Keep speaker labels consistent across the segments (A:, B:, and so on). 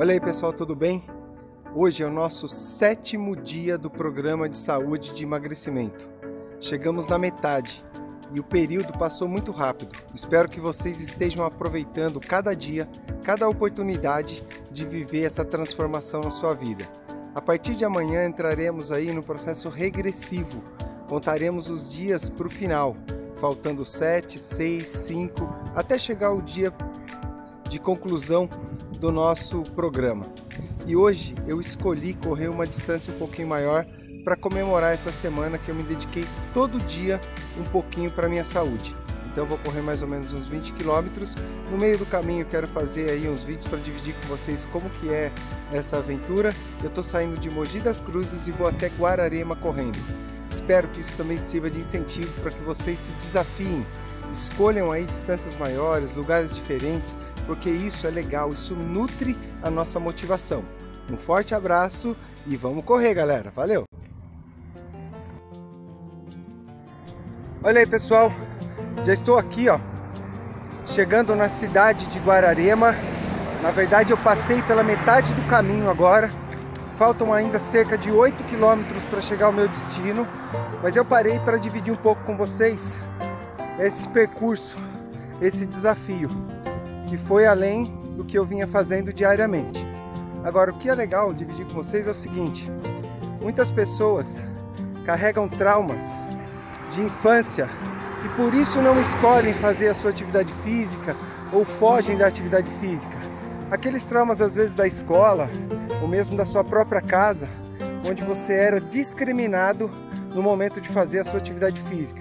A: Olha aí pessoal, tudo bem? Hoje é o nosso sétimo dia do programa de saúde de emagrecimento. Chegamos na metade e o período passou muito rápido. Espero que vocês estejam aproveitando cada dia, cada oportunidade de viver essa transformação na sua vida. A partir de amanhã entraremos aí no processo regressivo. Contaremos os dias para o final, faltando 7, 6, 5, até chegar o dia de conclusão do nosso programa. E hoje eu escolhi correr uma distância um pouquinho maior para comemorar essa semana que eu me dediquei todo dia um pouquinho para minha saúde. Então vou correr mais ou menos uns 20 quilômetros. No meio do caminho quero fazer aí uns vídeos para dividir com vocês como que é essa aventura. Eu estou saindo de Mogi das Cruzes e vou até Guararema correndo. Espero que isso também sirva de incentivo para que vocês se desafiem, escolham aí distâncias maiores, lugares diferentes, porque isso é legal, isso nutre a nossa motivação. Um forte abraço e vamos correr, galera. Valeu! Olha aí, pessoal. Já estou aqui, ó, chegando na cidade de Guararema. Na verdade, eu passei pela metade do caminho agora. Faltam ainda cerca de 8 quilômetros para chegar ao meu destino, mas eu parei para dividir um pouco com vocês esse percurso, esse desafio que foi além do que eu vinha fazendo diariamente. Agora, o que é legal dividir com vocês é o seguinte: muitas pessoas carregam traumas de infância e por isso não escolhem fazer a sua atividade física ou fogem da atividade física. Aqueles traumas, às vezes, da escola ou mesmo da sua própria casa, onde você era discriminado no momento de fazer a sua atividade física.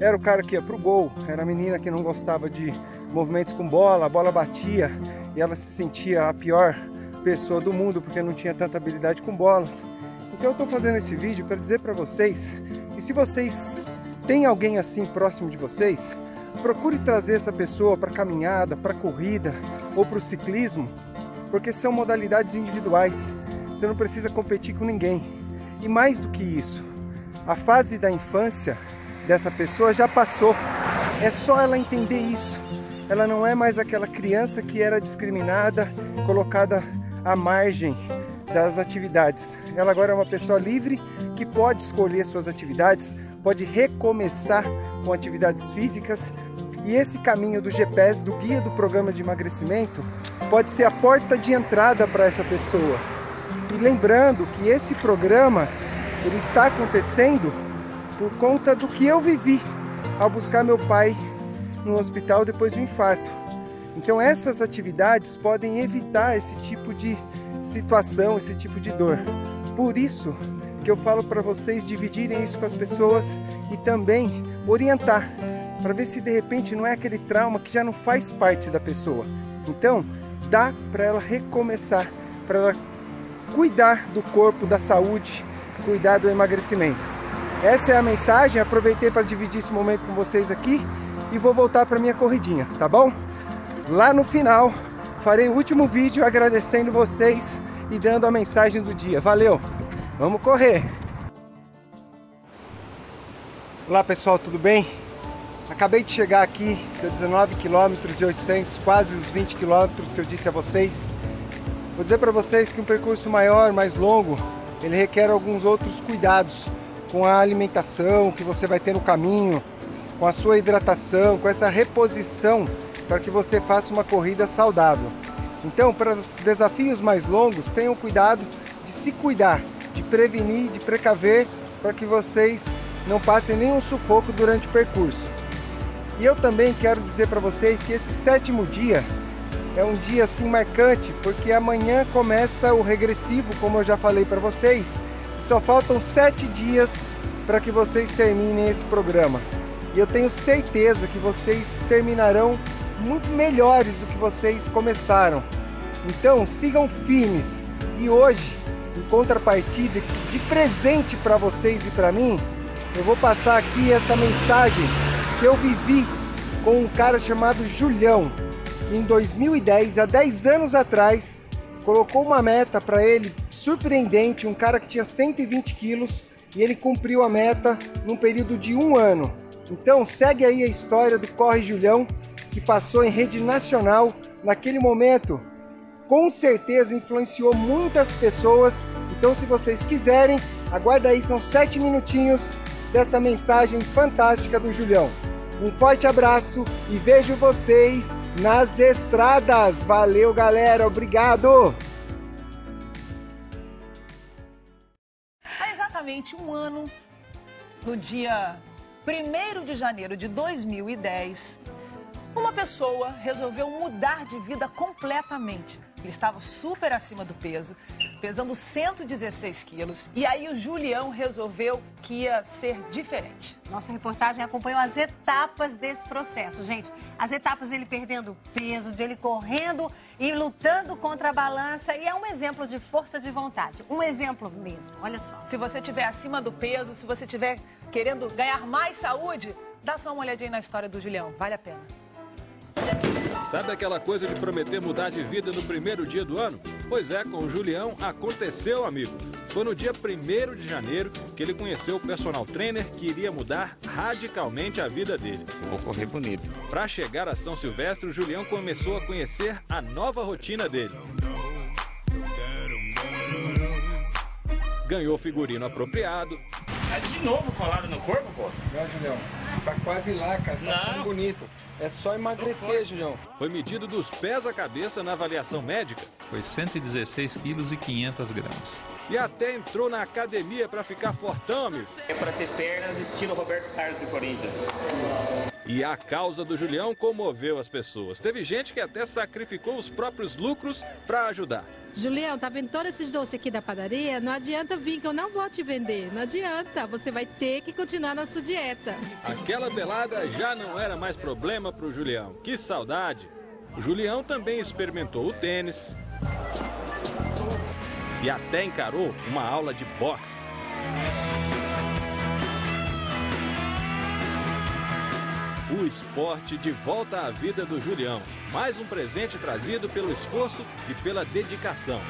A: Era o cara que ia pro gol, era a menina que não gostava de movimentos com bola, a bola batia e ela se sentia a pior pessoa do mundo porque não tinha tanta habilidade com bolas. Então eu estou fazendo esse vídeo para dizer para vocês que se vocês têm alguém assim próximo de vocês, procure trazer essa pessoa para caminhada, para corrida ou para o ciclismo, porque são modalidades individuais. Você não precisa competir com ninguém. E mais do que isso, a fase da infância dessa pessoa já passou. É só ela entender isso ela não é mais aquela criança que era discriminada, colocada à margem das atividades. Ela agora é uma pessoa livre que pode escolher suas atividades, pode recomeçar com atividades físicas. E esse caminho do GPS, do guia do programa de emagrecimento, pode ser a porta de entrada para essa pessoa. E lembrando que esse programa ele está acontecendo por conta do que eu vivi ao buscar meu pai no hospital depois do infarto. Então essas atividades podem evitar esse tipo de situação, esse tipo de dor. Por isso que eu falo para vocês dividirem isso com as pessoas e também orientar para ver se de repente não é aquele trauma que já não faz parte da pessoa. Então, dá para ela recomeçar, para ela cuidar do corpo, da saúde, cuidar do emagrecimento. Essa é a mensagem, aproveitei para dividir esse momento com vocês aqui e vou voltar para minha corridinha, tá bom? Lá no final farei o último vídeo agradecendo vocês e dando a mensagem do dia. Valeu! Vamos correr! Olá pessoal, tudo bem? Acabei de chegar aqui, deu 19 km e 800, quase os 20 km que eu disse a vocês. Vou dizer para vocês que um percurso maior, mais longo, ele requer alguns outros cuidados com a alimentação que você vai ter no caminho, com a sua hidratação, com essa reposição para que você faça uma corrida saudável. Então, para os desafios mais longos, tenham cuidado de se cuidar, de prevenir, de precaver, para que vocês não passem nenhum sufoco durante o percurso. E eu também quero dizer para vocês que esse sétimo dia é um dia assim marcante, porque amanhã começa o regressivo, como eu já falei para vocês, só faltam sete dias para que vocês terminem esse programa. E eu tenho certeza que vocês terminarão muito melhores do que vocês começaram. Então sigam firmes. E hoje, em contrapartida, de presente para vocês e para mim, eu vou passar aqui essa mensagem que eu vivi com um cara chamado Julião, que em 2010, há 10 anos atrás, colocou uma meta para ele surpreendente, um cara que tinha 120 quilos e ele cumpriu a meta num período de um ano. Então segue aí a história do Corre Julião, que passou em rede nacional naquele momento com certeza influenciou muitas pessoas. Então, se vocês quiserem, aguarda aí, são sete minutinhos dessa mensagem fantástica do Julião. Um forte abraço e vejo vocês nas estradas. Valeu, galera. Obrigado.
B: Há exatamente um ano, no dia 1 de janeiro de 2010, uma pessoa resolveu mudar de vida completamente. Ele estava super acima do peso, pesando 116 quilos. E aí o Julião resolveu que ia ser diferente.
C: Nossa reportagem acompanhou as etapas desse processo, gente. As etapas dele perdendo peso, dele correndo e lutando contra a balança. E é um exemplo de força de vontade. Um exemplo mesmo, olha só.
B: Se você estiver acima do peso, se você estiver querendo ganhar mais saúde, dá só uma olhadinha na história do Julião. Vale a pena.
D: Sabe aquela coisa de prometer mudar de vida no primeiro dia do ano? Pois é, com o Julião aconteceu, amigo. Foi no dia 1 de janeiro que ele conheceu o personal trainer que iria mudar radicalmente a vida dele.
E: Vou correr bonito.
D: Para chegar a São Silvestre, o Julião começou a conhecer a nova rotina dele. Ganhou figurino apropriado.
E: Tá de novo colado no corpo, pô?
A: Não, Julião. Tá quase lá, cara. Tá
E: Não.
A: bonito. É só emagrecer, Julião.
D: Foi medido dos pés à cabeça na avaliação médica
F: Foi 116 quilos e 500 gramas.
D: e até entrou na academia para ficar fortão, amigo.
E: É pra ter pernas estilo Roberto Carlos do Corinthians.
D: E a causa do Julião comoveu as pessoas. Teve gente que até sacrificou os próprios lucros para ajudar.
G: Julião, tá vendo todos esses doces aqui da padaria? Não adianta vir que eu não vou te vender. Não adianta. Você vai ter que continuar na sua dieta.
D: Aquela pelada já não era mais problema para o Julião. Que saudade! O Julião também experimentou o tênis e até encarou uma aula de boxe. O esporte de volta à vida do Julião. Mais um presente trazido pelo esforço e pela dedicação.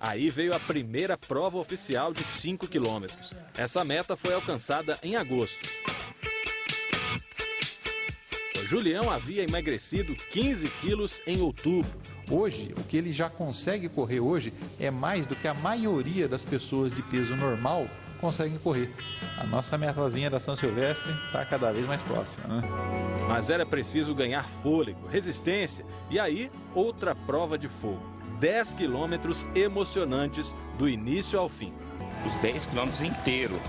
D: Aí veio a primeira prova oficial de 5 quilômetros. Essa meta foi alcançada em agosto. Julião havia emagrecido 15 quilos em outubro.
F: Hoje, o que ele já consegue correr hoje é mais do que a maioria das pessoas de peso normal conseguem correr. A nossa metazinha da São Silvestre está cada vez mais próxima, né?
D: Mas era preciso ganhar fôlego, resistência e aí outra prova de fogo. 10 quilômetros emocionantes do início ao fim.
E: Os 10 quilômetros inteiro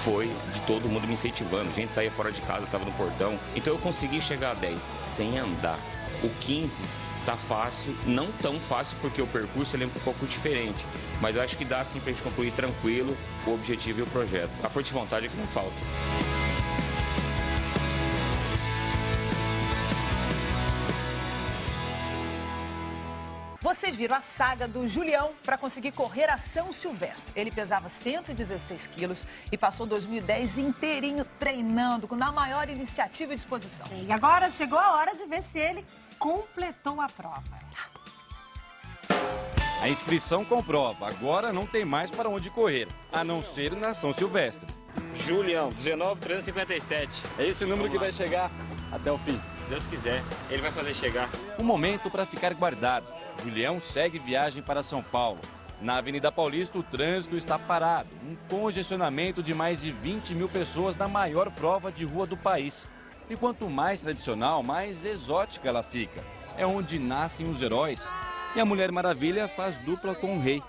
E: foi de todo mundo me incentivando. A gente saía fora de casa, tava no portão. Então eu consegui chegar a 10 sem andar. O 15 tá fácil, não tão fácil porque o percurso ele é um pouco diferente. Mas eu acho que dá sim pra gente concluir tranquilo o objetivo e o projeto. A forte vontade é que não falta.
B: Vocês viram a saga do Julião para conseguir correr a São Silvestre. Ele pesava 116 quilos e passou 2010 inteirinho treinando, na maior iniciativa e disposição.
C: E agora chegou a hora de ver se ele completou a prova.
H: A inscrição comprova, agora não tem mais para onde correr, a não ser na São Silvestre.
E: Julião, 19357.
H: É esse o número que vai chegar até o fim.
E: Se Deus quiser, ele vai fazer chegar.
H: Um momento para ficar guardado. Julião segue viagem para São Paulo. Na Avenida Paulista, o trânsito está parado. Um congestionamento de mais de 20 mil pessoas na maior prova de rua do país. E quanto mais tradicional, mais exótica ela fica. É onde nascem os heróis. E a Mulher Maravilha faz dupla com o rei.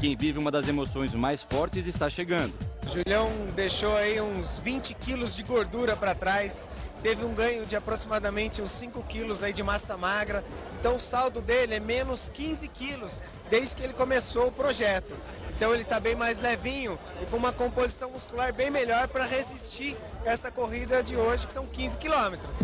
H: Quem vive uma das emoções mais fortes está chegando.
A: Julião deixou aí uns 20 quilos de gordura para trás, teve um ganho de aproximadamente uns 5 quilos aí de massa magra, então o saldo dele é menos 15 quilos desde que ele começou o projeto. Então ele está bem mais levinho e com uma composição muscular bem melhor para resistir essa corrida de hoje, que são 15 quilômetros.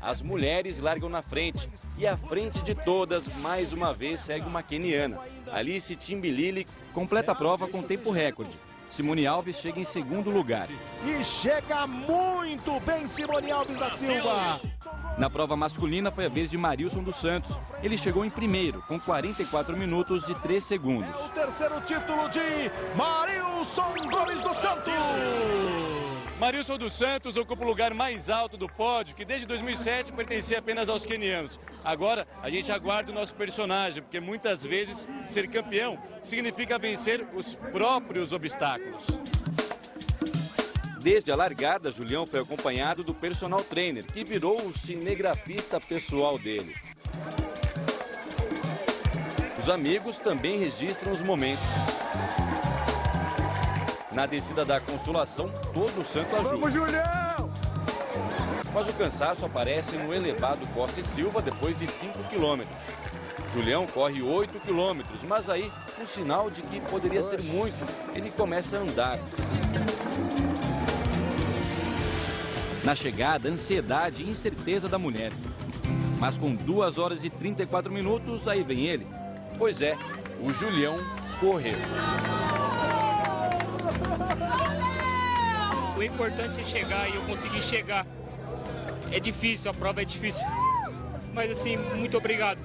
H: As mulheres largam na frente e à frente de todas, mais uma vez, segue uma keniana. Alice Timbilili completa a prova com tempo recorde. Simone Alves chega em segundo lugar.
I: E chega muito bem Simone Alves da Silva.
H: Na prova masculina foi a vez de Marilson dos Santos. Ele chegou em primeiro, com 44 minutos e 3 segundos.
I: O terceiro título de Marilson Gomes dos Santos.
H: Marilson dos Santos ocupa o lugar mais alto do pódio, que desde 2007 pertencia apenas aos quenianos. Agora, a gente aguarda o nosso personagem, porque muitas vezes ser campeão significa vencer os próprios obstáculos. Desde a largada, Julião foi acompanhado do personal trainer, que virou o cinegrafista pessoal dele. Os amigos também registram os momentos. Na descida da Consolação, todo o santo ajuda.
I: Vamos, Julião!
H: Mas o cansaço aparece no elevado Costa e Silva depois de 5 quilômetros. Julião corre 8 quilômetros, mas aí, um sinal de que poderia ser muito, ele começa a andar. Na chegada, ansiedade e incerteza da mulher. Mas com 2 horas e 34 minutos, aí vem ele. Pois é, o Julião correu.
J: O importante é chegar e eu consegui chegar. É difícil, a prova é difícil. Mas assim, muito obrigado.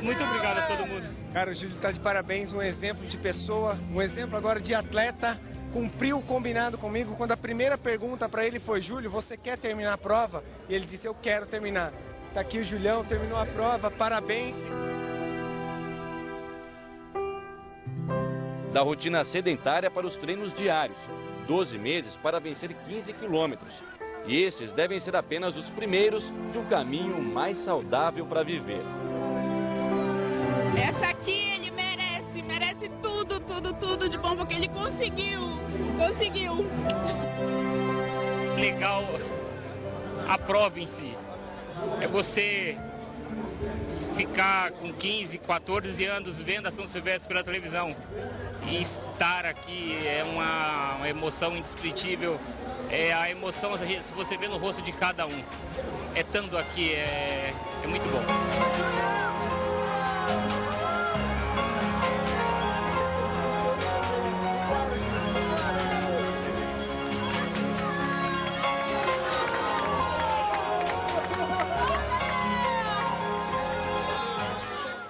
J: Muito obrigado a todo mundo.
A: Cara, o Júlio está de parabéns, um exemplo de pessoa, um exemplo agora de atleta. Cumpriu o combinado comigo quando a primeira pergunta para ele foi: Júlio, você quer terminar a prova? E ele disse: Eu quero terminar. Tá aqui o Julião, terminou a prova, parabéns.
H: Da rotina sedentária para os treinos diários. 12 meses para vencer 15 quilômetros. E estes devem ser apenas os primeiros de um caminho mais saudável para viver.
K: Essa aqui ele merece, merece tudo, tudo, tudo de bom, porque ele conseguiu, conseguiu.
J: Legal a prova em si. É você ficar com 15, 14 anos vendo a São Silvestre pela televisão e estar aqui é uma, emoção indescritível. É a emoção, se você vê no rosto de cada um. É tanto aqui, é, é muito bom.